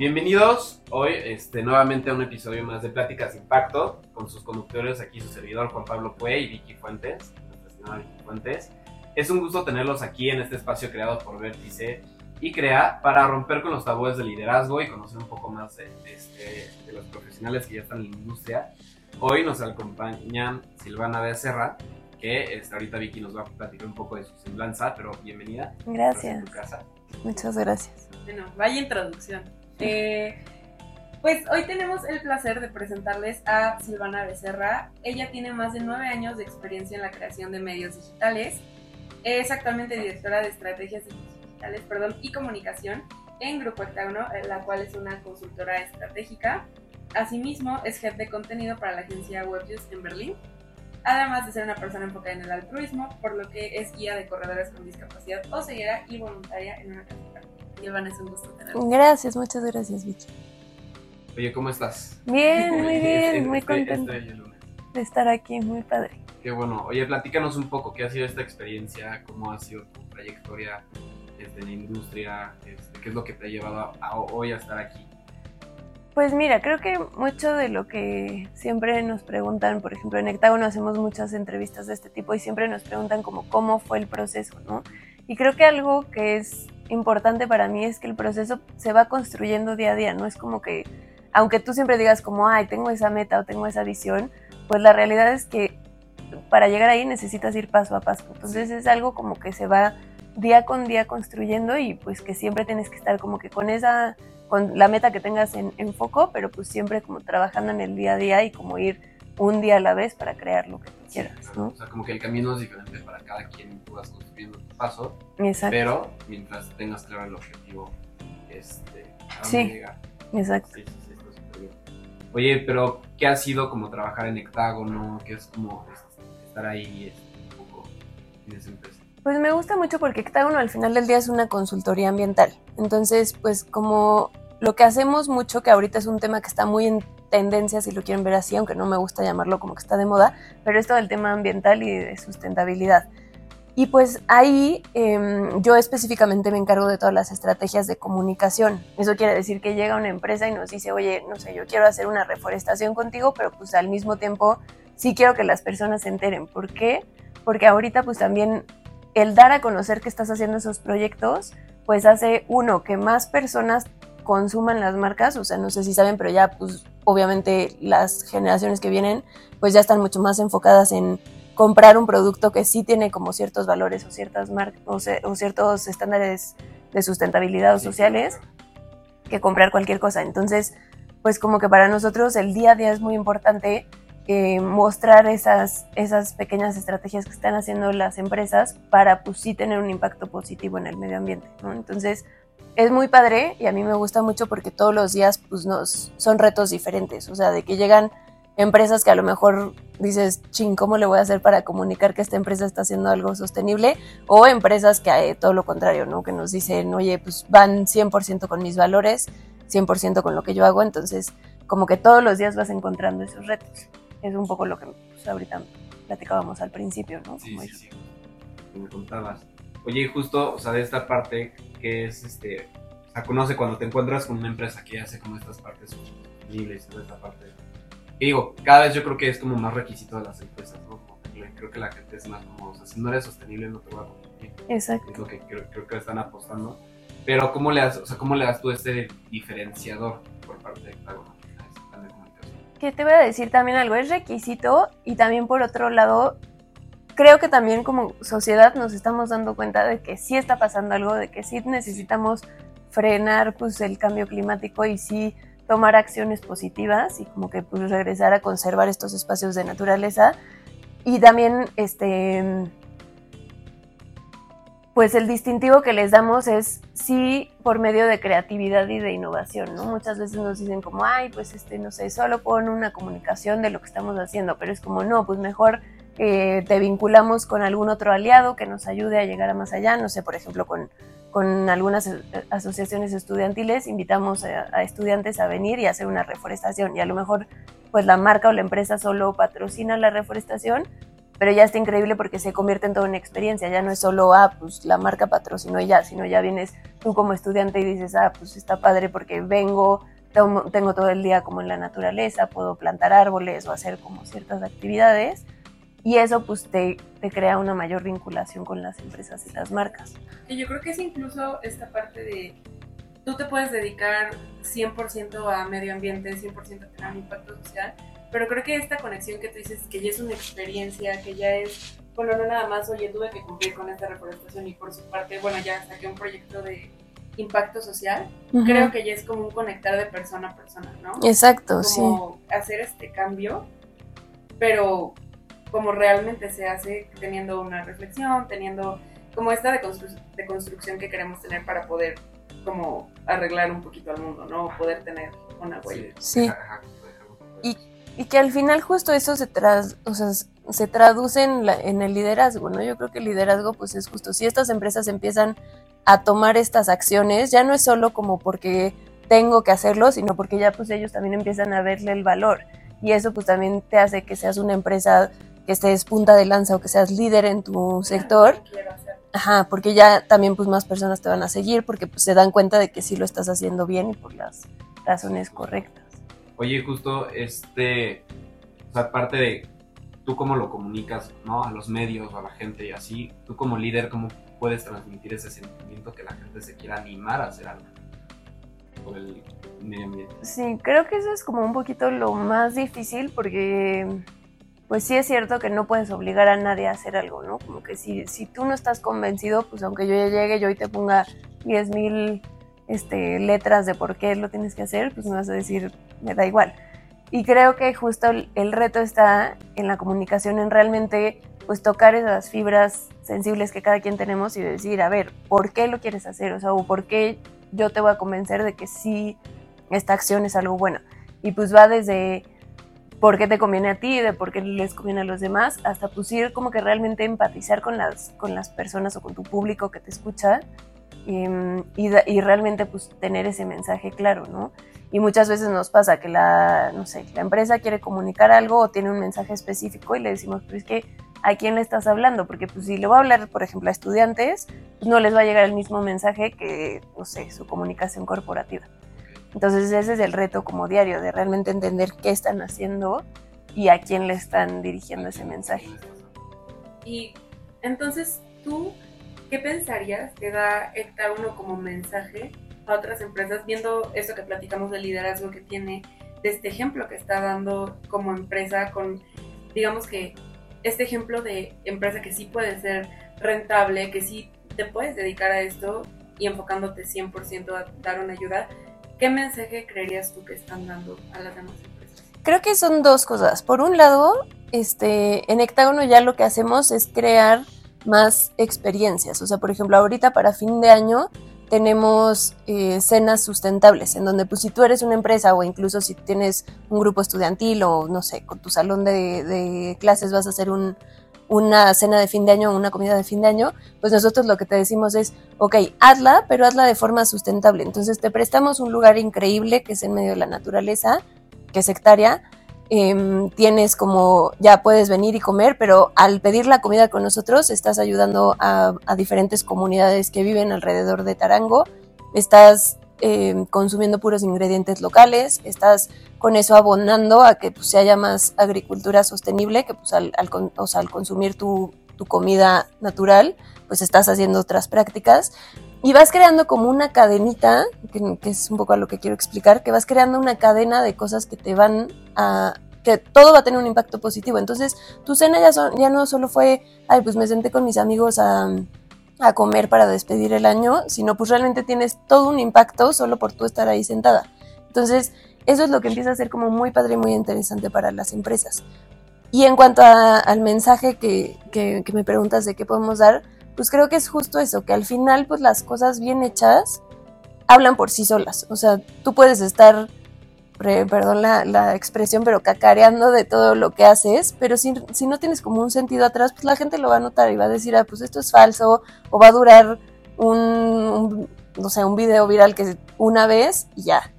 Bienvenidos hoy este, nuevamente a un episodio más de Pláticas Impacto con sus conductores aquí, su servidor Juan Pablo Pue y Vicky Fuentes, nuestra Vicky Fuentes. Es un gusto tenerlos aquí en este espacio creado por Vértice y Crea para romper con los tabúes del liderazgo y conocer un poco más de, este, de los profesionales que ya están en la industria. Hoy nos acompaña Silvana Becerra, que este, ahorita Vicky nos va a platicar un poco de su semblanza, pero bienvenida. Gracias. Muchas gracias. Bueno, vaya introducción. Eh, pues hoy tenemos el placer de presentarles a Silvana Becerra. Ella tiene más de nueve años de experiencia en la creación de medios digitales. Es actualmente directora de estrategias digitales perdón, y comunicación en Grupo Hectágono, la cual es una consultora estratégica. Asimismo, es jefe de contenido para la agencia WebJust en Berlín además de ser una persona enfocada en el altruismo, por lo que es guía de corredores con discapacidad o ceguera y voluntaria en una Iván, es un gusto tenerlo. Gracias, muchas gracias, Vicky. Oye, ¿cómo estás? Bien, muy bien, muy contenta de estar aquí, muy padre. Qué bueno. Oye, platícanos un poco, ¿qué ha sido esta experiencia? ¿Cómo ha sido tu trayectoria desde la industria? Este, ¿Qué es lo que te ha llevado a hoy a estar aquí? Pues mira, creo que mucho de lo que siempre nos preguntan, por ejemplo, en Hectágono hacemos muchas entrevistas de este tipo y siempre nos preguntan como cómo fue el proceso, ¿no? Y creo que algo que es importante para mí es que el proceso se va construyendo día a día, no es como que, aunque tú siempre digas como, ay, tengo esa meta o tengo esa visión, pues la realidad es que para llegar ahí necesitas ir paso a paso. Entonces es algo como que se va día con día construyendo y pues que siempre tienes que estar como que con esa con la meta que tengas en, foco, pero pues siempre como trabajando en el día a día y como ir un día a la vez para crear lo que quieras. O sea, como que el camino es diferente para cada quien, tú vas construyendo tu paso, exacto. pero mientras tengas claro el objetivo, este, a sí, llegar. Exacto. Sí, sí, sí, Oye, pero ¿qué ha sido como trabajar en Hectágono? ¿Qué es como estar ahí este, un poco en esa empresa? Pues me gusta mucho porque Hectágono al final del día es una consultoría ambiental. Entonces, pues como lo que hacemos mucho, que ahorita es un tema que está muy en tendencia, si lo quieren ver así, aunque no me gusta llamarlo como que está de moda, pero es todo el tema ambiental y de sustentabilidad. Y pues ahí em, yo específicamente me encargo de todas las estrategias de comunicación. Eso quiere decir que llega una empresa y nos dice, oye, no sé, yo quiero hacer una reforestación contigo, pero pues al mismo tiempo sí quiero que las personas se enteren. ¿Por qué? Porque ahorita pues también el dar a conocer que estás haciendo esos proyectos, pues hace uno, que más personas consuman las marcas, o sea, no sé si saben, pero ya pues obviamente las generaciones que vienen pues ya están mucho más enfocadas en comprar un producto que sí tiene como ciertos valores o ciertas marcas o, ciertos estándares de sustentabilidad o sociales que comprar cualquier cosa. Entonces, pues como que para nosotros el día a día es muy importante eh, mostrar esas, esas pequeñas estrategias que están haciendo las empresas para pues sí tener un impacto positivo en el medio ambiente. Entonces es muy padre y a mí me gusta mucho porque todos los días pues nos, son retos diferentes, o sea, de que llegan empresas que a lo mejor dices, ching, ¿cómo le voy a hacer para comunicar que esta empresa está haciendo algo sostenible? O empresas que hay todo lo contrario, ¿no? Que nos dicen, oye, pues van 100% con mis valores, 100% con lo que yo hago, entonces como que todos los días vas encontrando esos retos es un poco lo que pues, ahorita platicábamos al principio, ¿no? Sí, sí, sí, me contabas. Oye, justo, o sea, de esta parte que es, este, o sea, conoce cuando te encuentras con una empresa que hace como estas partes sostenibles, toda esta parte. Y digo, cada vez yo creo que es como más requisito de las empresas, ¿no? creo que la gente es más como, o sea, si no eres sostenible no te voy a competir. Exacto. Es lo que creo, creo que están apostando. Pero ¿cómo le das, o sea, cómo le das tú este diferenciador por parte de Hectágono? que te voy a decir también algo, es requisito y también por otro lado, creo que también como sociedad nos estamos dando cuenta de que sí está pasando algo, de que sí necesitamos frenar pues el cambio climático y sí tomar acciones positivas y como que pues regresar a conservar estos espacios de naturaleza y también este pues el distintivo que les damos es sí por medio de creatividad y de innovación, ¿no? Muchas veces nos dicen como, ay, pues este, no sé, solo pon una comunicación de lo que estamos haciendo, pero es como, no, pues mejor eh, te vinculamos con algún otro aliado que nos ayude a llegar a más allá, no sé, por ejemplo, con, con algunas asociaciones estudiantiles invitamos a, a estudiantes a venir y hacer una reforestación. Y a lo mejor pues la marca o la empresa solo patrocina la reforestación, pero ya está increíble porque se convierte en toda una experiencia, ya no es solo, ah, pues la marca patrocinó ya, sino ya vienes tú como estudiante y dices, ah, pues está padre porque vengo, tengo todo el día como en la naturaleza, puedo plantar árboles o hacer como ciertas actividades y eso pues te, te, crea una mayor vinculación con las empresas y las marcas. Y yo creo que es incluso esta parte de tú te puedes dedicar 100% a medio ambiente, 100% a tener un impacto social, pero creo que esta conexión que tú dices, que ya es una experiencia, que ya es, bueno, no nada más, oye, tuve que cumplir con esta reforestación y por su parte, bueno, ya saqué un proyecto de impacto social, creo que ya es como un conectar de persona a persona, ¿no? Exacto, como hacer este cambio, pero como realmente se hace teniendo una reflexión, teniendo como esta de, de construcción que queremos tener para poder como arreglar un poquito al mundo, ¿no? Poder tener una huella. Sí. Y, y, que al final justo eso se, tras, o sea, se traduce en, la, en el liderazgo, ¿no? Yo creo que el liderazgo pues es justo, si estas empresas empiezan a tomar estas acciones, ya no es solo como porque tengo que hacerlo, sino porque ya pues ellos también empiezan a verle el valor. Y eso pues también te hace que seas una empresa que estés punta de lanza o que seas líder en tu sector. Ajá, porque ya también pues más personas te van a seguir porque pues se dan cuenta de que sí lo estás haciendo bien y por las razones correctas. Oye, justo este, o sea, aparte de tú cómo lo comunicas, ¿no? A los medios o a la gente y así, tú como líder, ¿cómo puedes transmitir ese sentimiento que la gente se quiera animar a hacer algo por el medio ambiente? Sí, creo que eso es como un poquito lo más difícil porque pues sí es cierto que no puedes obligar a nadie a hacer algo, ¿no? Como que si, si tú no estás convencido, pues aunque yo ya llegue yo y te ponga 10.000 mil este, letras de por qué lo tienes que hacer, pues me vas a decir, me da igual. Y creo que justo el, reto está en la comunicación, en realmente pues tocar esas fibras sensibles que cada quien tenemos y decir, a ver, ¿por qué lo quieres hacer? O sea, o ¿por qué yo te voy a convencer de que sí, esta acción es algo bueno? Y pues va desde por qué te conviene a ti, de por qué les conviene a los demás, hasta pues ir como que realmente empatizar con las, con las personas o con tu público que te escucha em, y, y, realmente pues tener ese mensaje claro, ¿no? Y muchas veces nos pasa que la, no sé, la empresa quiere comunicar algo o tiene un mensaje específico y le decimos, pero es que a quién le estás hablando, porque pues si le voy a hablar, por ejemplo, a estudiantes, pues, no les va a llegar el mismo mensaje que, no sé, su comunicación corporativa. Entonces ese es el reto como diario, de realmente entender qué están haciendo y a quién le están dirigiendo ese mensaje. Y entonces tú, ¿qué pensarías que da esta uno como mensaje a otras empresas, viendo esto que platicamos del liderazgo que tiene, de este ejemplo que está dando como empresa, con, digamos que, este ejemplo de empresa que sí puede ser rentable, que sí te puedes dedicar a esto y enfocándote 100% a dar una ayuda, ¿Qué mensaje creerías tú que están dando a las demás empresas? Creo que son dos cosas. Por un lado, este, en Hectágono ya lo que hacemos es crear más experiencias. O sea, por ejemplo, ahorita para fin de año tenemos eh, cenas sustentables, en donde pues si tú eres una empresa o incluso si tienes un grupo estudiantil o no sé, con tu salón de, de clases vas a hacer un, una cena de fin de año una comida de fin de año, pues nosotros lo que te decimos es, ok, hazla, pero hazla de forma sustentable. Entonces te prestamos un lugar increíble que es en medio de la naturaleza, que es hectárea. Em, tienes como, ya puedes venir y comer, pero al pedir la comida con nosotros estás ayudando a, a diferentes comunidades que viven alrededor de Tarango. Estás eh, consumiendo puros ingredientes locales, estás con eso abonando a que pues, se haya más agricultura sostenible, que pues, al, al consumir tu, tu, comida natural, pues estás haciendo otras prácticas. Y vas creando como una cadenita, que, que es un poco a lo que quiero explicar, que vas creando una cadena de cosas que te van a que todo va a tener un impacto positivo. Entonces, tu cena ya, son, ya no solo fue, ay, pues me senté con mis amigos a, a comer para despedir el año, sino pues realmente tienes todo un impacto solo por tú estar ahí sentada. Entonces, eso es lo que empieza a ser como muy padre y muy interesante para las empresas. Y en cuanto al mensaje que, que, que me preguntas de qué podemos dar, pues creo que es justo eso, que al final pues las cosas bien hechas hablan por sí solas. O sea, tú puedes estar perdón la, expresión, pero cacareando de todo lo que haces, pero si, si, no tienes como un sentido atrás, pues la gente lo va a notar y va a decir, ah, pues esto es falso, o va a durar un, no sé, un video viral que una vez y ya.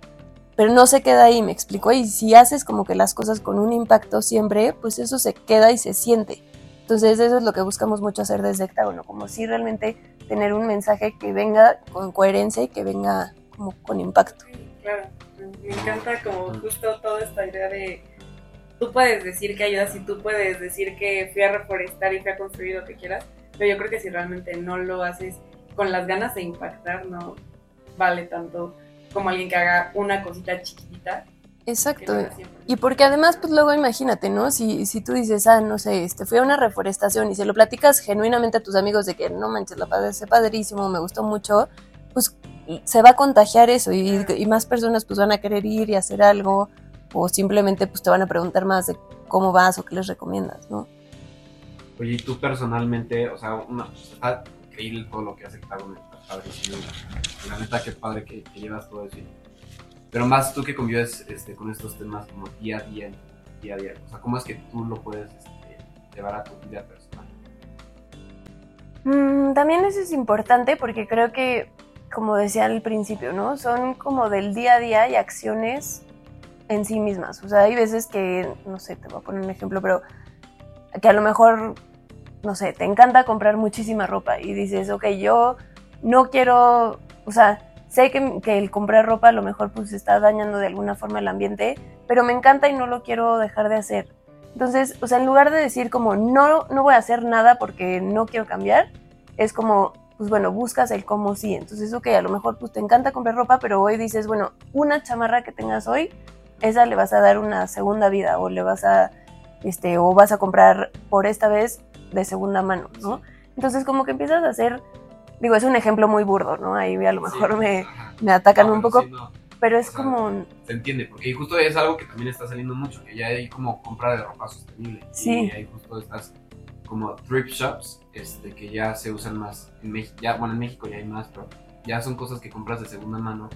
Pero no se queda ahí, me explico. Y si haces como que las cosas con un impacto siempre, pues eso se queda y se siente. Entonces eso es lo que buscamos mucho hacer desde Hectágono, como si realmente tener un mensaje que venga con coherencia y que venga como con impacto. Claro, me encanta como justo toda esta idea de tú puedes decir que ayudas y tú puedes decir que fui a reforestar y fui a construir lo que quieras, pero yo creo que si realmente no lo haces con las ganas de impactar, no vale tanto como alguien que haga una cosita chiquitita. Exacto. Y porque además, pues luego imagínate, ¿no? Si, si tú dices, ah, no sé, este, fui a una reforestación y se lo platicas genuinamente a tus amigos de que no manches, la es padrísimo, me gustó mucho, pues se va a contagiar eso y, y, más personas pues van a querer ir y hacer algo o simplemente pues te van a preguntar más de cómo vas o qué les recomiendas, ¿no? Oye, y tú personalmente, o sea, una, está increíble todo lo que hace Hectágono, está padrísimo. La neta, qué padre que, que, llevas todo eso. Pero más tú que convives este, con estos temas como día a día, día a día. O sea, ¿cómo es que tú lo puedes este, llevar a tu vida personal? Mm, también eso es importante porque creo que, como decía al principio, ¿no? Son como del día a día y acciones en sí mismas. O sea, hay veces que, no sé, te voy a poner un ejemplo, pero que a lo mejor, no sé, te encanta comprar muchísima ropa y dices, ok, yo no quiero, o sea, sé que, que, el comprar ropa a lo mejor pues está dañando de alguna forma el ambiente, pero me encanta y no lo quiero dejar de hacer. Entonces, o sea, en lugar de decir como no, no voy a hacer nada porque no quiero cambiar, es como, pues bueno, buscas el cómo sí. Entonces, ok, a lo mejor pues te encanta comprar ropa, pero hoy dices, bueno, una chamarra que tengas hoy esa le vas a dar una segunda vida o le vas a, este, o vas a comprar por esta vez de segunda mano, ¿no? Entonces como que empiezas a hacer, digo, es un ejemplo muy burdo, ¿no? Ahí a lo mejor me, me, atacan un poco, pero es como... Se entiende, porque justo es algo que también está saliendo mucho, que ya hay como compra de ropa sostenible. Sí. Y hay justo estas como thrift shops, este, que ya se usan más en México, ya, bueno, en México ya hay más, pero ya son cosas que compras de segunda mano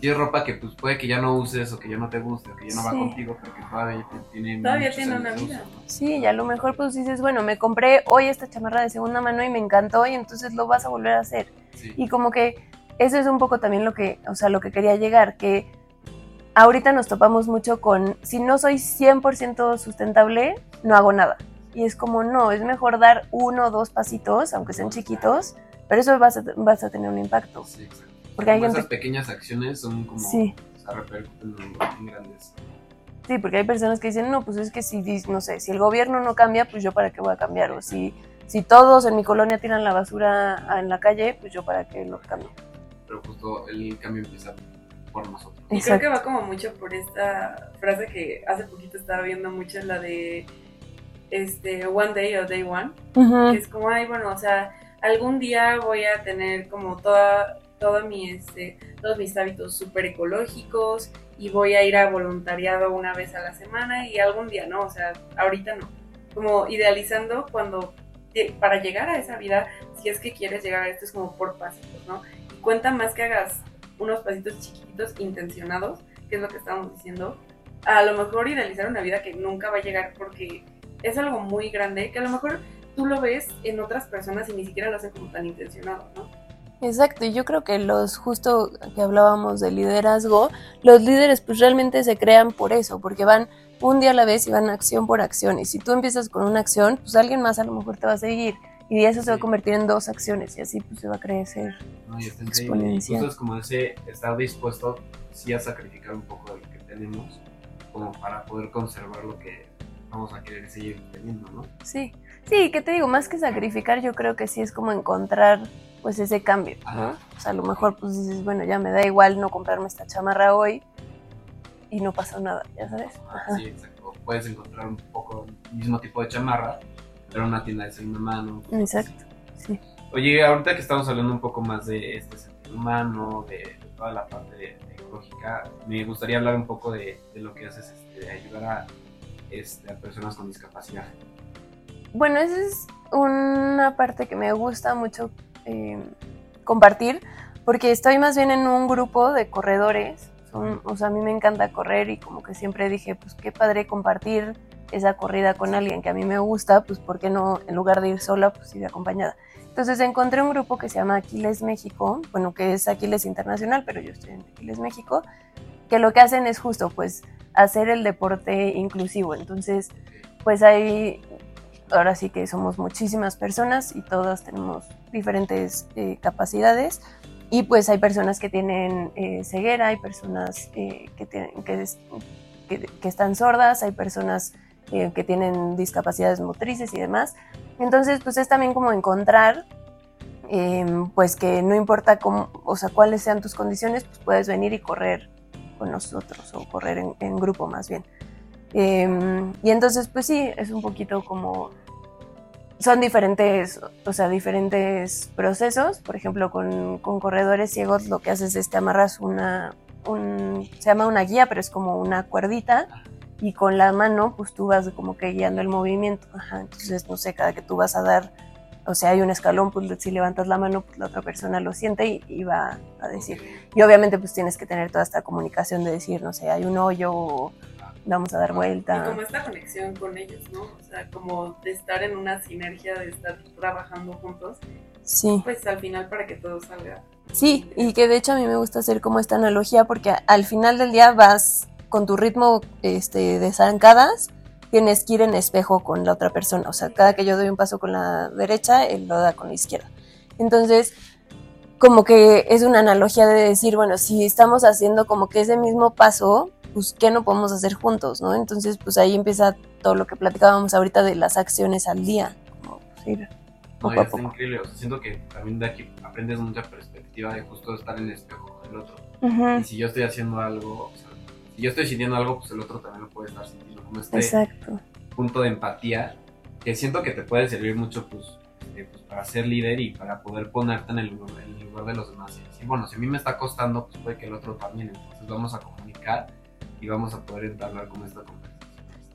si es ropa que pues puede que ya no uses o que ya no te guste o que ya no va contigo, pero que todavía tiene Todavía tiene una vida. Sí, y a lo mejor pues dices, bueno, me compré hoy esta chamarra de segunda mano y me encantó y entonces lo vas a volver a hacer. Y como que eso es un poco también lo que, o sea, lo que quería llegar, que ahorita nos topamos mucho con, si no soy 100% sustentable, no hago nada. Y es como, no, es mejor dar uno o dos pasitos, aunque sean chiquitos, pero eso vas a, vas a tener un impacto. Sí, exacto. Porque hay Esas pequeñas acciones son como. Sí. O repercuten en grandes. Sí, porque hay personas que dicen, no, pues es que si, no sé, si el gobierno no cambia, pues yo para qué voy a cambiar. O si, si todos en mi colonia tiran la basura en la calle, pues yo para qué lo cambio. Pero justo el cambio empieza por nosotros. Y creo que va como mucho por esta frase que hace poquito estaba viendo mucho, la de este One Day o Day One, que es como, ay, bueno, o sea, algún día voy a tener como toda todo mi, este, todos mis hábitos súper ecológicos y voy a ir a voluntariado una vez a la semana y algún día no, o sea, ahorita no. Como idealizando cuando, para llegar a esa vida, si es que quieres llegar a esto, es como por pasitos, ¿no? Y cuenta más que hagas unos pasitos chiquitos intencionados, que es lo que estábamos diciendo, a lo mejor idealizar una vida que nunca va a llegar porque es algo muy grande, que a lo mejor tú lo ves en otras personas y ni siquiera lo hacen como tan intencionado, ¿no? Exacto, y yo creo que los, justo que hablábamos de liderazgo, los líderes pues realmente se crean por eso, porque van un día a la vez y van acción por acción. Y si tú empiezas con una acción, pues alguien más a lo mejor te va a seguir. Y eso se va a convertir en dos acciones y así pues se va a crecer no, y exponencial. es como ese estar dispuesto sí a sacrificar un poco de lo que tenemos como para poder conservar lo que vamos a querer seguir teniendo, ¿no? Sí, sí, ¿qué te digo? Más que sacrificar yo creo que sí es como encontrar pues ese cambio, ¿no? O sea, a lo mejor pues dices, bueno, ya me da igual no comprarme esta chamarra hoy y no pasa nada, ya sabes. Sí, exacto. Puedes encontrar un poco el mismo tipo de chamarra, pero en una tienda de segunda mano. Exacto, sí. Oye, ahorita que estamos hablando un poco más de este sentido humano, de, toda la parte ecológica, me gustaría hablar un poco de, lo que haces, este, de ayudar a, este, a personas con discapacidad. Bueno, esa es una parte que me gusta mucho eh, compartir, porque estoy más bien en un grupo de corredores. o sea, a mí me encanta correr y como que siempre dije, pues qué padre compartir esa corrida con alguien que a mí me gusta, pues por qué no, en lugar de ir sola, pues ir acompañada. Entonces encontré un grupo que se llama Aquiles México, bueno, que es Aquiles Internacional, pero yo estoy en Aquiles México, que lo que hacen es justo, pues, hacer el deporte inclusivo. Entonces, pues hay ahora sí que somos muchísimas personas y todas tenemos diferentes eh, capacidades. Y pues hay personas que tienen eh, ceguera, hay personas eh, que, tienen, que, están sordas, hay personas que tienen discapacidades motrices y demás. Entonces, pues es también como encontrar, em, pues que no importa cómo, o sea, cuáles sean tus condiciones, pues puedes venir y correr con nosotros o correr en, grupo más bien. Eh, y entonces, pues sí, es un poquito como... Son diferentes, o sea, diferentes procesos. Por ejemplo, con, con corredores ciegos lo que haces es te amarras una... Un, se llama una guía, pero es como una cuerdita. Y con la mano, pues tú vas como que guiando el movimiento. Entonces, no sé, cada que tú vas a dar o sea, hay un escalón, pues si levantas la mano, pues la otra persona lo siente y, y, va a decir. Y obviamente pues tienes que tener toda esta comunicación de decir, no sé, hay un hoyo o vamos a dar vuelta. Y como esta conexión con ellos, ¿no? O sea, como de estar en una sinergia, de estar trabajando juntos. Sí. Pues al final para que todo salga. Sí, y que de hecho a mí me gusta hacer como esta analogía porque al final del día vas con tu ritmo este, de zancadas tienes que ir en espejo con la otra persona. O sea, cada que yo doy un paso con la derecha, él lo da con la izquierda. Entonces, como que es una analogía de decir, bueno, si estamos haciendo como que ese mismo paso, pues, ¿qué no podemos hacer juntos, no? Entonces, pues ahí empieza todo lo que platicábamos ahorita de las acciones al día. Como, pues, ir poco no, a poco. increíble. O sea, siento que también de aquí aprendes mucha perspectiva de justo estar en el espejo con el otro. Uh -huh. Y si yo estoy haciendo algo, o sea, si yo estoy sintiendo algo, pues el otro también lo puede estar sintiendo. Como este Exacto. punto de empatía que siento que te puede servir mucho pues, eh, pues, para ser líder y para poder ponerte en el, lugar, en el lugar de los demás. Y decir, bueno, si a mí me está costando, pues puede que el otro también. Entonces vamos a comunicar y vamos a poder entablar con esta conversación.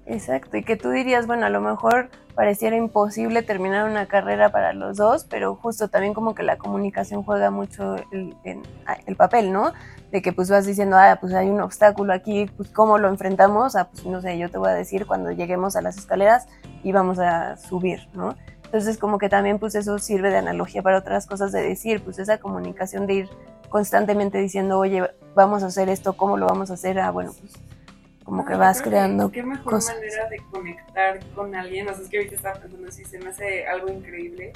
Exacto, y que tú dirías, bueno, a lo mejor pareciera imposible terminar una carrera para los dos, pero justo también como que la comunicación juega mucho el, el, el papel, ¿no? de que pues vas diciendo, ah, pues hay un obstáculo aquí, pues cómo lo enfrentamos, ah, pues no sé, yo te voy a decir cuando lleguemos a las escaleras y vamos a subir, ¿no? Entonces como que también pues eso sirve de analogía para otras cosas de decir, pues esa comunicación de ir constantemente diciendo, oye, vamos a hacer esto, ¿cómo lo vamos a hacer? Ah, bueno, pues como no, que vas creando que, ¿Qué mejor cosas. manera de conectar con alguien? O sea, es que ahorita estaba pensando así, se me hace algo increíble.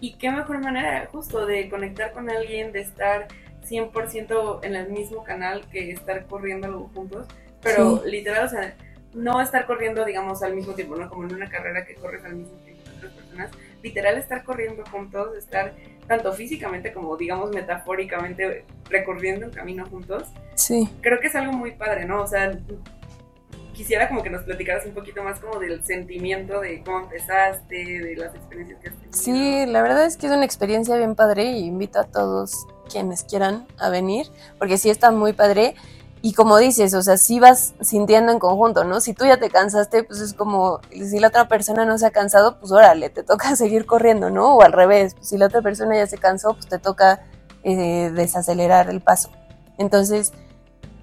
Y qué mejor manera justo de conectar con alguien, de estar 100% en el mismo canal que estar corriendo algo juntos, pero sí. literal, o sea, no estar corriendo, digamos, al mismo tiempo, ¿no? Como en una carrera que corres al mismo tiempo que otras personas, literal estar corriendo juntos, estar tanto físicamente como, digamos, metafóricamente recorriendo un camino juntos. Sí. Creo que es algo muy padre, ¿no? O sea, quisiera como que nos platicaras un poquito más como del sentimiento de cómo empezaste, de las experiencias que has tenido. Sí, la verdad es que es una experiencia bien padre y invito a todos quienes quieran a venir, porque sí está muy padre. Y como dices, o sea, sí vas sintiendo en conjunto, ¿no? Si tú ya te cansaste, pues es como, si la otra persona no se ha cansado, pues órale, te toca seguir corriendo, ¿no? O al revés, pues si la otra persona ya se cansó, pues te toca eh, desacelerar el paso. Entonces,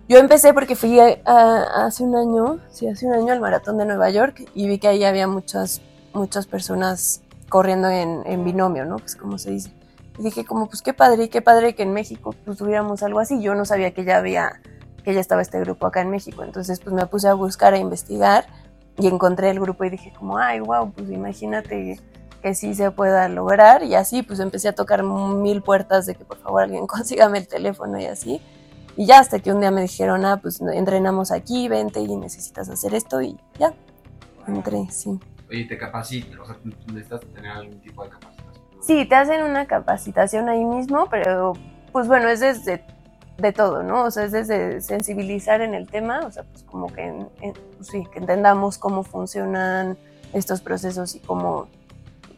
yo empecé porque fui a, a, hace un año, sí, hace un año al maratón de Nueva York y vi que ahí había muchas, muchas personas corriendo en, binomio, ¿no? Pues como se dice. Y dije como, pues qué padre, qué padre que en México pues tuviéramos algo así. Yo no sabía que ya había, que ya estaba este grupo acá en México. Entonces pues me puse a buscar, a investigar y encontré el grupo y dije como, ay, wow, pues imagínate que sí se pueda lograr. Y así pues empecé a tocar mil puertas de que por favor alguien consígame el teléfono y así. Y ya hasta que un día me dijeron, ah, pues entrenamos aquí, vente y necesitas hacer esto y ya, entré, sí. Oye, te capacitas, o sea, necesitas tener algún tipo de capacitación. Sí, te hacen una capacitación ahí mismo, pero pues bueno, es desde de todo, ¿no? O sea, es desde sensibilizar en el tema, o sea, pues como que, en, en, pues sí, que entendamos cómo funcionan estos procesos y cómo,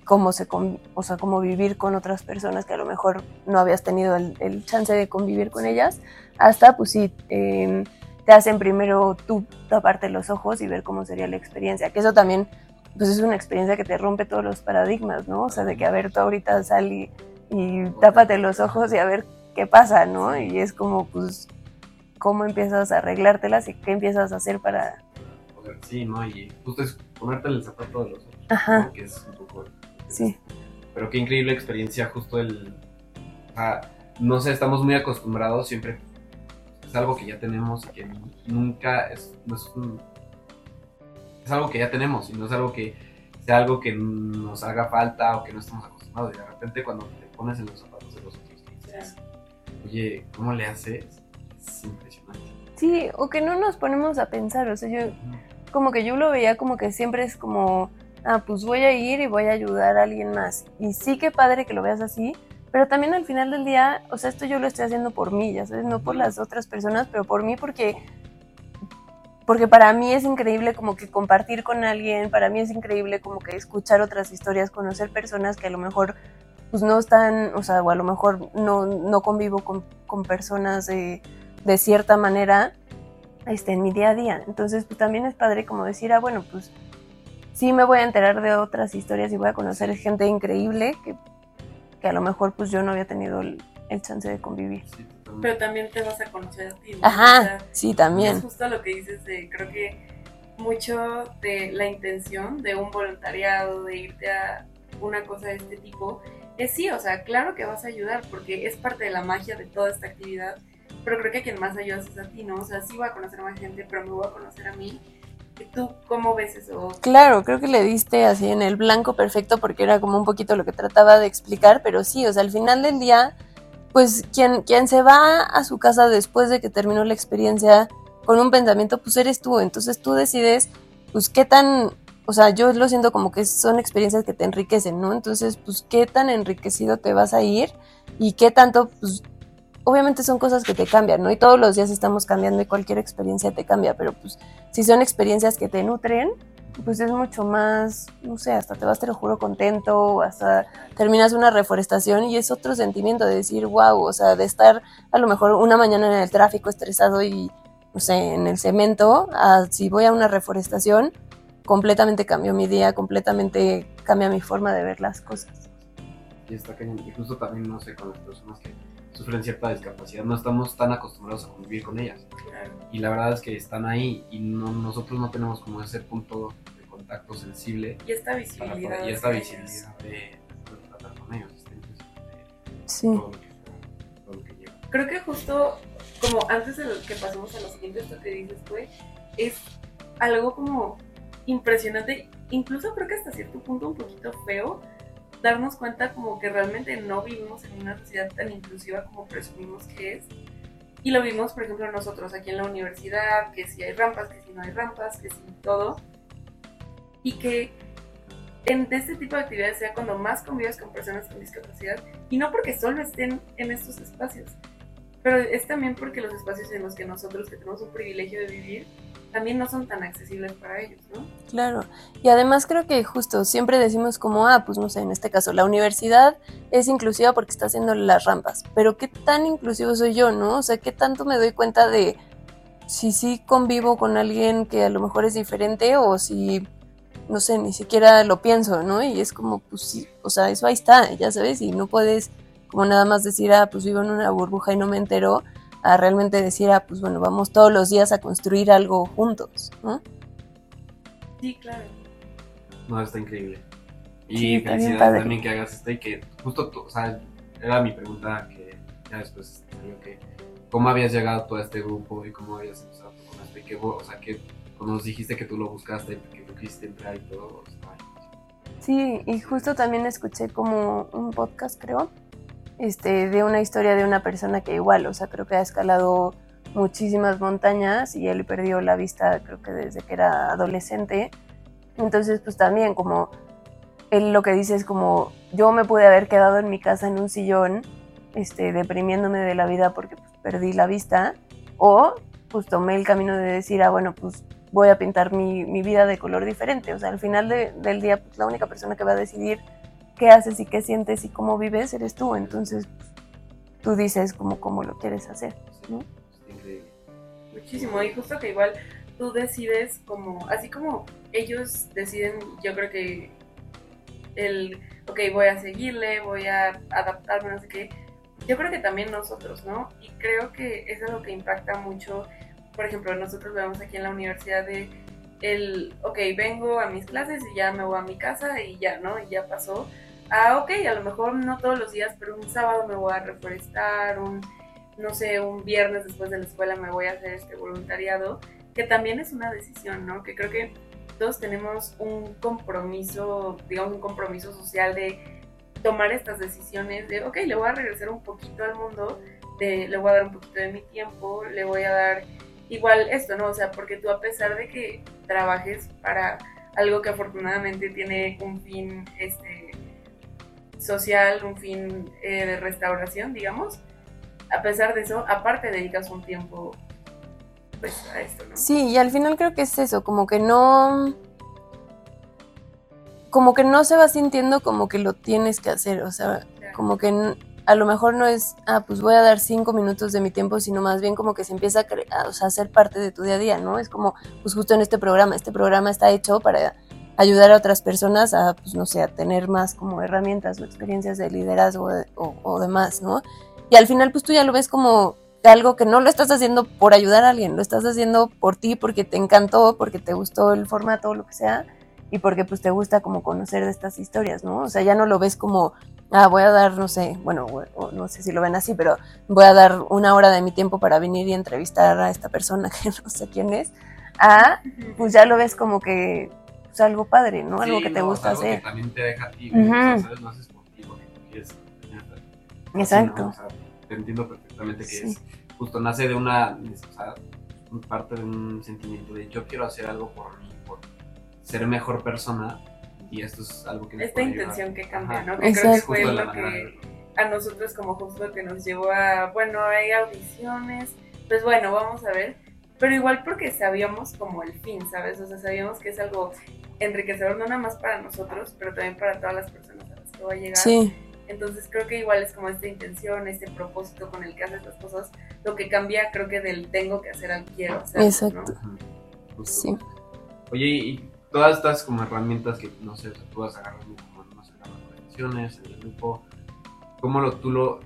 cómo se, o sea, cómo vivir con otras personas que a lo mejor no habías tenido el, el chance de convivir con ellas, hasta, pues sí, eh, te hacen primero tú taparte los ojos y ver cómo sería la experiencia, que eso también, pues es una experiencia que te rompe todos los paradigmas, ¿no? O sea, de que, a ver, tú ahorita sal y, y tápate los ojos y a ver qué pasa, ¿no? Y es como, pues, cómo empiezas a arreglártelas y qué empiezas a hacer para... Sí, ¿no? Y justo es ponerte el zapato de los otros, Ajá. ¿no? Que es un poco... Sí. Pero qué increíble experiencia, justo el... No sé, estamos muy acostumbrados siempre... Es algo que ya tenemos y que nunca es... No es, un, es algo que ya tenemos y no es algo que sea algo que nos haga falta o que no estamos acostumbrados. Y de repente cuando te pones en los zapatos de los otros, dices, oye, ¿cómo le haces? Es impresionante. Sí, o que no nos ponemos a pensar, o sea, yo como que yo lo veía como que siempre es como, ah, pues voy a ir y voy a ayudar a alguien más. Y sí que padre que lo veas así, pero también al final del día, o sea, esto yo lo estoy haciendo por mí, ya sabes, no por las otras personas, pero por mí porque porque para mí es increíble como que compartir con alguien, para mí es increíble como que escuchar otras historias, conocer personas que a lo mejor pues no están, o sea, o a lo mejor no, no convivo con, con personas de, de, cierta manera este, en mi día a día. Entonces, pues también es padre como decir, ah, bueno, pues sí me voy a enterar de otras historias y voy a conocer gente increíble que, que a lo mejor pues yo no había tenido el, el chance de convivir. Sí, Pero también te vas a conocer a ti. ¿no? Ajá, O sea, sí, también. Es justo lo que dices de, creo que mucho de la intención de un voluntariado, de irte a una cosa de este tipo, es sí, o sea, claro que vas a ayudar porque es parte de la magia de toda esta actividad, pero creo que quien más ayudas es a ti, ¿no? O sea, sí voy a conocer a más gente, pero me voy a conocer a mí. ¿Y tú cómo ves eso? Claro, creo que le diste así en el blanco perfecto porque era como un poquito lo que trataba de explicar, pero sí, o sea, al final del día, pues quien, quien se va a su casa después de que terminó la experiencia con un pensamiento, pues eres tú, entonces tú decides, pues qué tan, o sea, yo lo siento como que son experiencias que te enriquecen, ¿no? Entonces, pues qué tan enriquecido te vas a ir y qué tanto, pues obviamente son cosas que te cambian, ¿no? Y todos los días estamos cambiando y cualquier experiencia te cambia, pero pues si son experiencias que te nutren, pues es mucho más, no sé, hasta te vas, te lo juro, contento, hasta terminas una reforestación y es otro sentimiento de decir, wow, o sea, de estar a lo mejor una mañana en el tráfico estresado y, no sé, en el cemento, a si voy a una reforestación, completamente cambió mi día, completamente cambia mi forma de ver las cosas. Y está cañón. Y justo también, no sé, con las personas que sufren cierta discapacidad, no estamos tan acostumbrados a convivir con ellas. Y la verdad es que están ahí y no, nosotros no tenemos como ese punto de contacto sensible Y esta visibilidad. poder- y esta visibilidad de, de tratar con ellos. Impresionante Sí. todo lo que, todo lo que lleva. Creo que justo como antes de que pasemos a lo siguiente, esto que dices, güey, es algo como impresionante, incluso creo que hasta cierto punto un poquito feo, darnos cuenta como que realmente no vivimos en una sociedad tan inclusiva como presumimos que es. Y lo vimos, por ejemplo, nosotros aquí en la universidad, que si hay rampas, que si no hay rampas, que si todo. Y que en este tipo de actividades sea cuando más convives con personas con discapacidad y no porque solo estén en estos espacios, pero es también porque los espacios en los que nosotros que tenemos un privilegio de vivir también no son tan accesibles para ellos, ¿no? Claro, y además creo que justo siempre decimos como, ah, pues no sé, en este caso, la universidad es inclusiva porque está haciendo las rampas, pero ¿qué tan inclusivo soy yo, no? O sea, ¿qué tanto me doy cuenta de si sí convivo con alguien que a lo mejor es diferente o si, no sé, ni siquiera lo pienso, ¿no? Y es como, pues sí, o sea, eso ahí está, ya sabes, y no puedes como nada más decir, ah, pues vivo en una burbuja y no me entero, a realmente decir, ah, pues bueno, vamos todos los días a construir algo juntos, ¿no? Sí, claro. No, está increíble. Y Sí, felicidades también que hagas esto y que justo, tú- o sea, era mi pregunta que ya después salió que cómo habías llegado tú a este grupo y cómo habías empezado con esto y que, o sea, que cuando nos dijiste que tú lo buscaste, que tú quisiste entrar y todo, estaba ahí. Sí, y justo también escuché como un podcast, creo, este, de una historia de una persona que igual, o sea, creo que ha escalado muchísimas montañas y él perdió la vista, creo que desde que era adolescente. Entonces, pues también como él lo que dice es como yo me pude haber quedado en mi casa en un sillón, este, deprimiéndome de la vida porque pues, perdí la vista, o pues tomé el camino de decir, ah, bueno, pues voy a pintar mi, mi vida de color diferente. O sea, al final de- del día, pues, la única persona que va a decidir qué haces y qué sientes y cómo vives eres tú. Entonces, tú dices como cómo lo quieres hacer. ¿no? Increíble. Muchísimo. Y justo que igual tú decides como, así como ellos deciden, yo creo que el, ok, voy a seguirle, voy a adaptarme, no sé qué. Yo creo que también nosotros, ¿no? Y creo que eso es lo que impacta mucho. Por ejemplo, nosotros vemos aquí en la universidad de el, ok, vengo a mis clases y ya me voy a mi casa y ya, ¿no? Y ya pasó. Ah, ok, a lo mejor no todos los días, pero un sábado me voy a reforestar, un, no sé, un viernes después de la escuela me voy a hacer este voluntariado, que también es una decisión, ¿no? Que creo que todos tenemos un compromiso, digamos, un compromiso social de tomar estas decisiones de, ok, le voy a regresar un poquito al mundo, de, le voy a dar un poquito de mi tiempo, le voy a dar igual esto, ¿no? O sea, porque tú a pesar de que trabajes para algo que afortunadamente tiene un fin este, social, un fin eh, de restauración, digamos, a pesar de eso, aparte dedicas un tiempo pues, a esto, ¿no? Sí, y al final creo que es eso, como que no como que no se va sintiendo como que lo tienes que hacer, o sea, como que a lo mejor no es, ah, pues voy a dar cinco minutos de mi tiempo, sino más bien como que se empieza a, o sea, a ser parte de tu día a día, ¿no? Es como, pues justo en este programa, este programa está hecho para ayudar a otras personas a, pues no sé, a tener más como herramientas o experiencias de liderazgo o, o demás, ¿no? Y al final, pues tú ya lo ves como algo que no lo estás haciendo por ayudar a alguien, lo estás haciendo por ti, porque te encantó, porque te gustó el formato o lo que sea, y porque pues te gusta como conocer de estas historias, ¿no? O sea, ya no lo ves como, ah, voy a dar, no sé, bueno, no sé si lo ven así, pero voy a dar una hora de mi tiempo para venir y entrevistar a esta persona que no sé quién es, ah, pues ya lo ves como que pues, algo padre, ¿no? algo que te gusta algo hacer. Que también te deja a ti, uh -huh. ¿sabes? Lo haces por ti, porque tú quieres Exacto. ¿no? O sea, te entiendo perfectamente que sí. es, justo nace de una, o sea, parte de un sentimiento de yo quiero hacer algo por mí, por ser mejor persona y esto es algo que esta intención que cambia no que creo que fue lo que a nosotros como justo que nos llevó a bueno hay audiciones pues bueno vamos a ver pero igual porque sabíamos como el fin sabes o sea sabíamos que es algo enriquecedor no nada más para nosotros pero también para todas las personas a las que va a llegar. Sí. entonces creo que igual es como esta intención este propósito con el que haces las cosas lo que cambia creo que del tengo que hacer al quiero hacer, exacto. ¿no? sí. Oye y todas estas como herramientas que, no sé, tú vas agarrando como, no sé, las organizaciones, en el grupo, ¿cómo lo, tú lo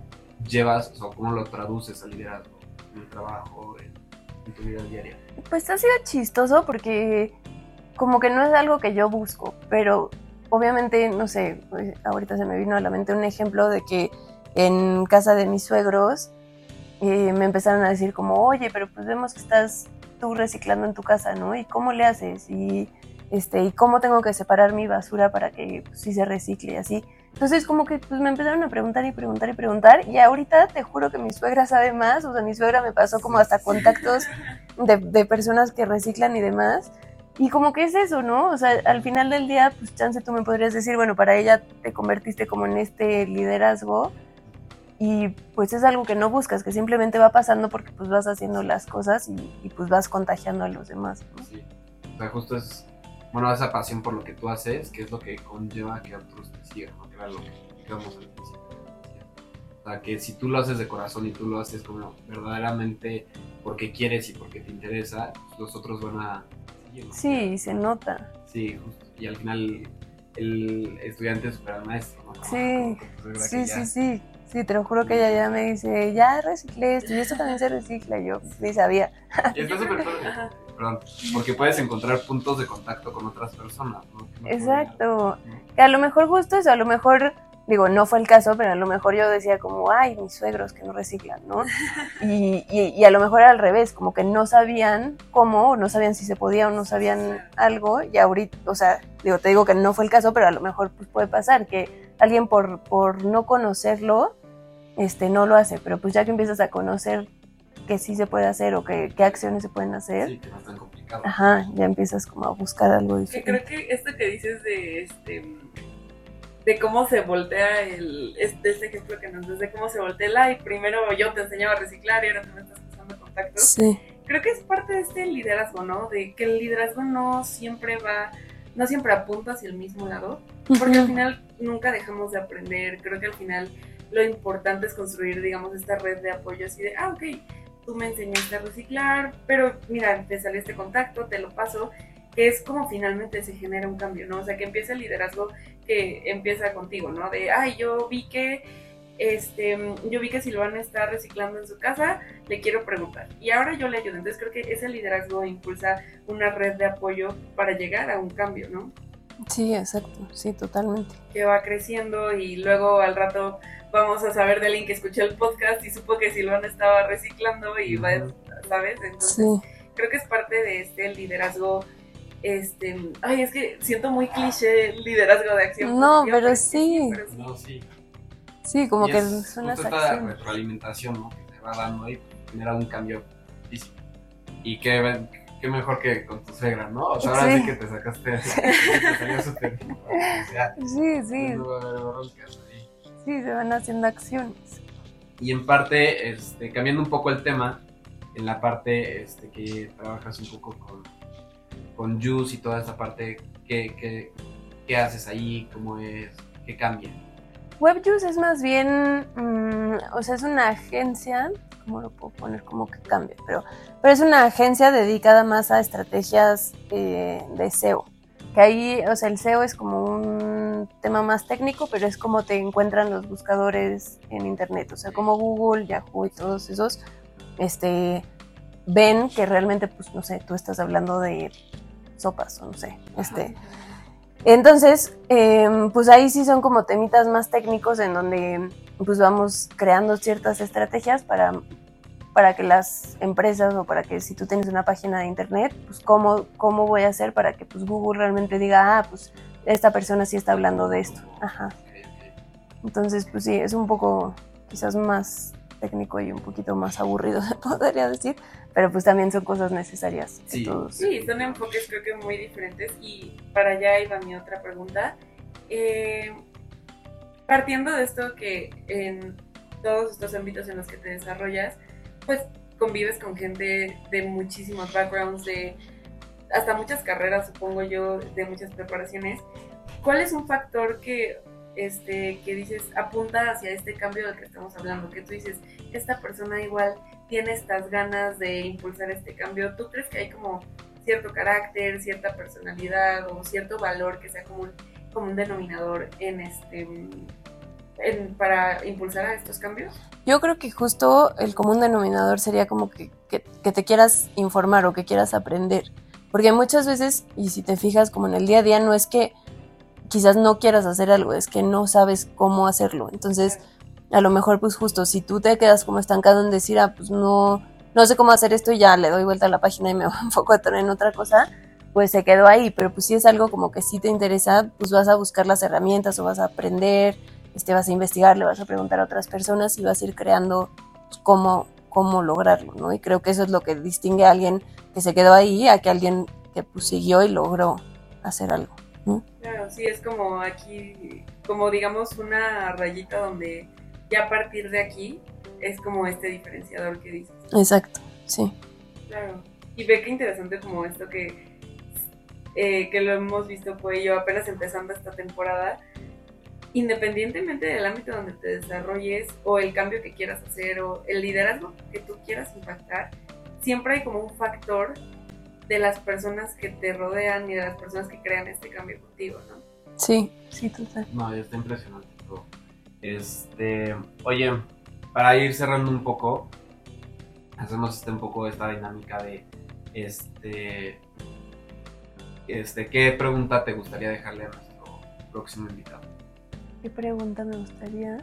llevas, o sea, cómo lo traduces al liderazgo, en el trabajo, en, en, tu vida diaria? Pues ha sido chistoso porque como que no es algo que yo busco, pero obviamente, no sé, pues ahorita se me vino a la mente un ejemplo de que en casa de mis suegros eh, me empezaron a decir como, oye, pero pues vemos que estás tú reciclando en tu casa, ¿no? ¿Y cómo le haces? Y este, y cómo tengo que separar mi basura para que pues, sí se recicle y así. Entonces como que pues me empezaron a preguntar y preguntar y preguntar y ahorita te juro que mi suegra sabe más, o sea, mi suegra me pasó como hasta contactos de, de personas que reciclan y demás. Y como que es eso, ¿no? O sea, al final del día, pues chance tú me podrías decir, bueno, para ella te convertiste como en este liderazgo y pues es algo que no buscas, que simplemente va pasando porque pues vas haciendo las cosas y, pues vas contagiando a los demás. ¿no? Sí, o sea, justo es bueno, esa pasión por lo que tú haces, que es lo que conlleva que otros te sigan, ¿no? Lo que digamos al principio. O sea, que si tú lo haces de corazón y tú lo haces como verdaderamente porque quieres y porque te interesa, pues los otros van a. Sí, se nota. Sí, justo. Y al final el estudiante supera al maestro, ¿no? Como, Sí, como que sí, ya- sí, sí. Sí, te lo juro que ella ya me dice, ya reciclé esto y esto también se recicla. Y yo ni sabía. Y está súper padre. Perdón, porque puedes encontrar puntos de contacto con otras personas, ¿no? Exacto. Que a lo mejor justo eso, a lo mejor, digo, no fue el caso, pero a lo mejor yo decía como, ay, mis suegros que no reciclan, ¿no? Y, y, y a lo mejor al revés, como que no sabían cómo, o no sabían si se podía o no sabían algo, y ahorita, o sea, digo, te digo que no fue el caso, pero a lo mejor pues, puede pasar que alguien por, por no conocerlo, este, no lo hace, pero pues ya que empiezas a conocer que sí se puede hacer o que, qué acciones se pueden hacer, Sí, que no es tan complicado. ajá, ya empiezas como a buscar algo Que diferente. creo que esto que dices de este de cómo se voltea el este, este ejemplo que nos das de cómo se voltea el ay, primero yo te enseñaba a reciclar y ahora tú me estás pasando contactos. Sí, Creo que es parte de este liderazgo, ¿no? De que el liderazgo no siempre va, no siempre apunta hacia el mismo lado, porque al final nunca dejamos de aprender. Creo que al final lo importante es construir, digamos, esta red de apoyo así de, ah, ok, tú me enseñaste a reciclar, pero mira, te salió este contacto, te lo paso, que es como finalmente se genera un cambio, ¿no? O sea, que empieza el liderazgo que empieza contigo, ¿no? De, ay, yo vi que, este, yo vi que Silvana está reciclando en su casa, le quiero preguntar. Y ahora yo le ayudo. Entonces creo que ese liderazgo impulsa una red de apoyo para llegar a un cambio, ¿no? Sí, exacto, sí, totalmente. que va creciendo y luego al rato vamos a saber de alguien que escuchó el podcast y supo que Silvana estaba reciclando y va, ¿sabes? Entonces Sí, creo que es parte de este liderazgo este, ay, es que siento muy cliché el liderazgo de acción. No, pero sí. pero sí. No, sí. Sí, como Y que es son las esta retroalimentación ¿no? que te va dando y genera un cambio físico. Y qué, qué mejor que con tu suegra, ¿no? O sea, ahora Sí. sí que te sacaste, te salió súper. O sea, Sí, sí, no va a haber broncas ahí. Sí, se van haciendo acciones. Y en parte, este, cambiando un poco el tema, en la parte este, que trabajas un poco con, con Juice y toda esta parte, ¿qué, qué, qué haces ahí? ¿Cómo es? ¿Qué cambia? WebJuice es más bien, mm, o sea, es una agencia, ¿cómo lo puedo poner? Como que cambia, pero, pero es una agencia dedicada más a estrategias eh, de SEO. Que ahí, o sea, el SEO es como un tema más técnico, pero es como te encuentran los buscadores en Internet. O sea, como Google, Yahoo y todos esos, este, ven que realmente, pues, no sé, tú estás hablando de sopas o no sé, este, entonces, eh, pues ahí sí son como temitas más técnicos en donde pues vamos creando ciertas estrategias para, para que las empresas o para que si tú tienes una página de internet, pues cómo, cómo voy a hacer para que pues Google realmente diga, ah, pues esta persona sí está hablando de esto. Ajá. Entonces, pues sí, es un poco quizás más técnico y un poquito más aburrido, se podría decir, pero pues también son cosas necesarias. Sí. todos- Sí, son enfoques creo que muy diferentes y para allá iba mi otra pregunta. Eh, partiendo de esto que en todos estos ámbitos en los que te desarrollas, pues convives con gente de muchísimos backgrounds, de hasta muchas carreras, supongo yo, de muchas preparaciones. ¿Cuál es un factor que, este, que dices apunta hacia este cambio del que estamos hablando? Que tú dices, esta persona igual tiene estas ganas de impulsar este cambio. ¿Tú crees que hay como cierto carácter, cierta personalidad o cierto valor que sea como un, como un denominador en este para impulsar a estos cambios? Yo creo que justo el común denominador sería como que, que- te quieras informar o que quieras aprender. Porque muchas veces, y si te fijas como en el día a día, no es que quizás no quieras hacer algo, es que no sabes cómo hacerlo. Entonces, a lo mejor pues justo si tú te quedas como estancado en decir, ah, pues no, no sé cómo hacer esto y ya le doy vuelta a la página y me enfoco en otra cosa, pues se quedó ahí. Pero pues si es algo como que sí te interesa, pues vas a buscar las herramientas o vas a aprender, este, vas a investigar, le vas a preguntar a otras personas y vas a ir creando cómo, cómo lograrlo, ¿no? Y creo que eso es lo que distingue a alguien que se quedó ahí a que alguien que pues siguió y logró hacer algo. Claro, sí, es como aquí, como digamos una rayita donde ya a partir de aquí es como este diferenciador que dices. Exacto, sí. Claro. Y ve qué interesante como esto que, eh, que lo hemos visto pues yo apenas empezando esta temporada. Independientemente del ámbito donde te desarrolles o el cambio que quieras hacer o el liderazgo que tú quieras impactar, siempre hay como un factor de las personas que te rodean y de las personas que crean este cambio contigo, ¿no? Sí, sí, total. No, ya está impresionante todo. Este, oye, para ir cerrando un poco, hacemos este un poco esta dinámica de este, este, ¿qué pregunta te gustaría dejarle a nuestro próximo invitado? ¿Qué pregunta me gustaría?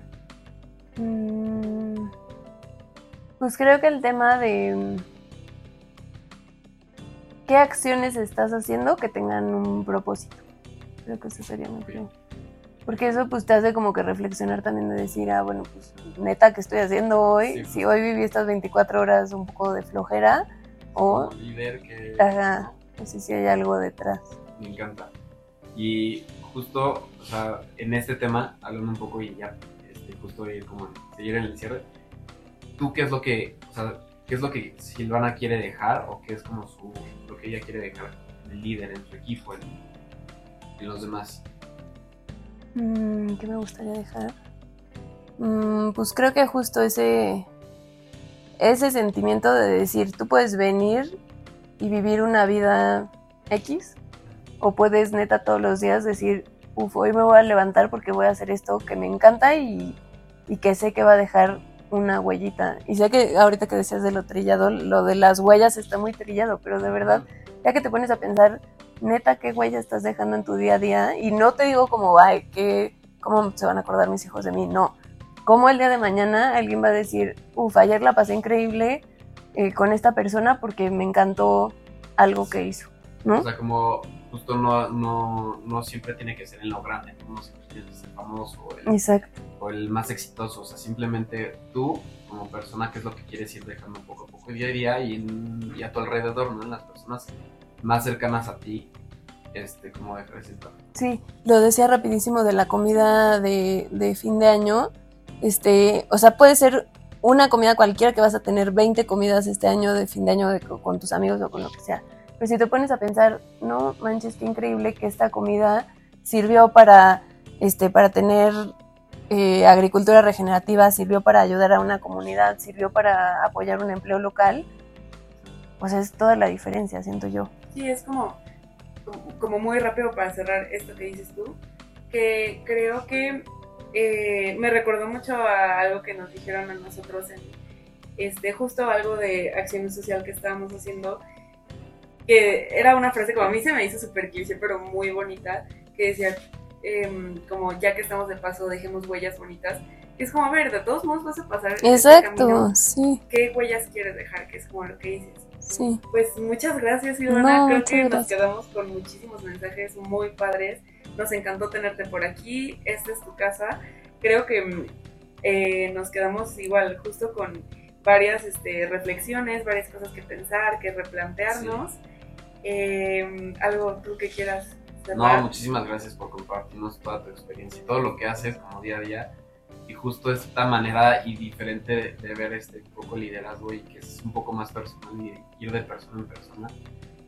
Mm, pues creo que el tema de mm, qué acciones estás haciendo que tengan un propósito. Creo que eso sería muy bien. Porque eso pues te hace como que reflexionar también de decir, ah, bueno, pues neta, ¿qué estoy haciendo hoy? Sí. Si hoy viví estas 24 horas un poco de flojera o Como líder que... Ajá. no sé si hay algo detrás. Me encanta. Y justo, o sea, en este tema, hablando un poco y ya, este, justo ir como seguir en el cierre, ¿tú qué es lo que, o sea, qué es lo que Silvana quiere dejar o qué es como su, lo que ella quiere dejar el líder, en su equipo, en, en los demás? Mm, ¿Qué me gustaría dejar? Mm, pues creo que justo ese, ese sentimiento de decir, tú puedes venir y vivir una vida X, o puedes neta todos los días decir, uff, hoy me voy a levantar porque voy a hacer esto que me encanta y, y que sé que va a dejar una huellita. Y sé que ahorita que decías de lo trillado, lo de las huellas está muy trillado, pero de verdad, ya que te pones a pensar, neta, qué huella estás dejando en tu día a día. Y no te digo como, ay, que, ¿cómo se van a acordar mis hijos de mí? No. Como el día de mañana alguien va a decir, uff, ayer la pasé increíble eh, con esta persona porque me encantó algo que hizo. ¿no? O sea, como justo no, no, no siempre tiene que ser en lo grande, ¿no? siempre tiene que ser famoso o el, Exacto. o el más exitoso. O sea, simplemente tú, como persona, qué es lo que quieres ir dejando poco a poco día a día y, a tu alrededor, ¿no? En las personas más cercanas a ti, este, como dejar ese. Sí, lo decía rapidísimo de la comida de, de fin de año. Este, o sea, puede ser una comida cualquiera que vas a tener 20 comidas este año de fin de año de- con tus amigos o con lo que sea. Pero si te pones a pensar, no manches, qué increíble que esta comida sirvió para, este, para tener eh, agricultura regenerativa, sirvió para ayudar a una comunidad, sirvió para apoyar un empleo local. Pues es toda la diferencia, siento yo. Sí, es como, como- como muy rápido para cerrar esto que dices tú, que creo que eh, me recordó mucho a algo que nos dijeron a nosotros en este justo algo de acción social que estábamos haciendo, que era una frase como a mí se me hizo súper cliché, pero muy bonita, que decía em, como ya que estamos de paso dejemos huellas bonitas, que es como, a ver, de todos modos vas a pasar este Exacto, camino, sí, ¿qué huellas quieres dejar? Que es como lo que dices. sí. Pues muchas gracias, Ivana. No, Creo que nos quedamos con muchísimos mensajes muy padres. Nos encantó tenerte por aquí. Esta es tu casa. Creo que mm, eh, nos quedamos igual, justo con varias este, reflexiones, varias cosas que pensar, que replantearnos. Eh, algo tú que quieras No, cerrar. muchísimas gracias por compartirnos toda tu experiencia y todo lo que haces como día a día. Y justo esta manera y diferente de, ver este un poco liderazgo y que es un poco más personal y ir de persona en persona.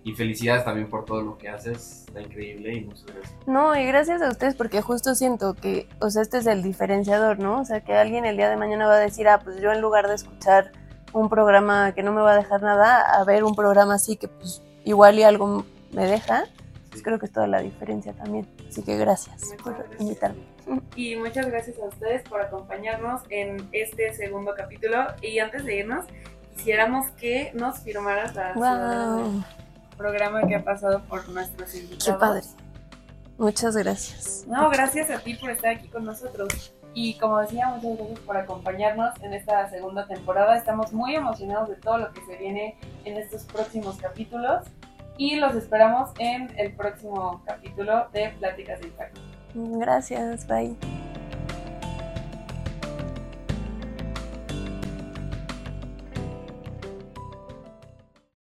Y felicidades también por todo lo que haces, está increíble y muchas gracias. No, y gracias a ustedes porque justo siento que, o sea, este es el diferenciador, ¿no? O sea, que alguien el día de mañana va a decir, ah, pues yo en lugar de escuchar un programa que no me va a dejar nada, a ver un programa así que pues igual y algo me deja, pues creo que es toda la diferencia también. Así que gracias Muchas por gracias. invitarme. Y muchas gracias a ustedes por acompañarnos en este segundo capítulo. Y antes de irnos, quisiéramos que nos firmaras la Wow, programa que ha pasado por nuestros invitados. qué padre. Muchas gracias. No, gracias a ti por estar aquí con nosotros. Y como decía, muchas gracias por acompañarnos en esta segunda temporada. Estamos muy emocionados de todo lo que se viene en estos próximos capítulos. Y los esperamos en el próximo capítulo de Pláticas de Impacto. Gracias, bye.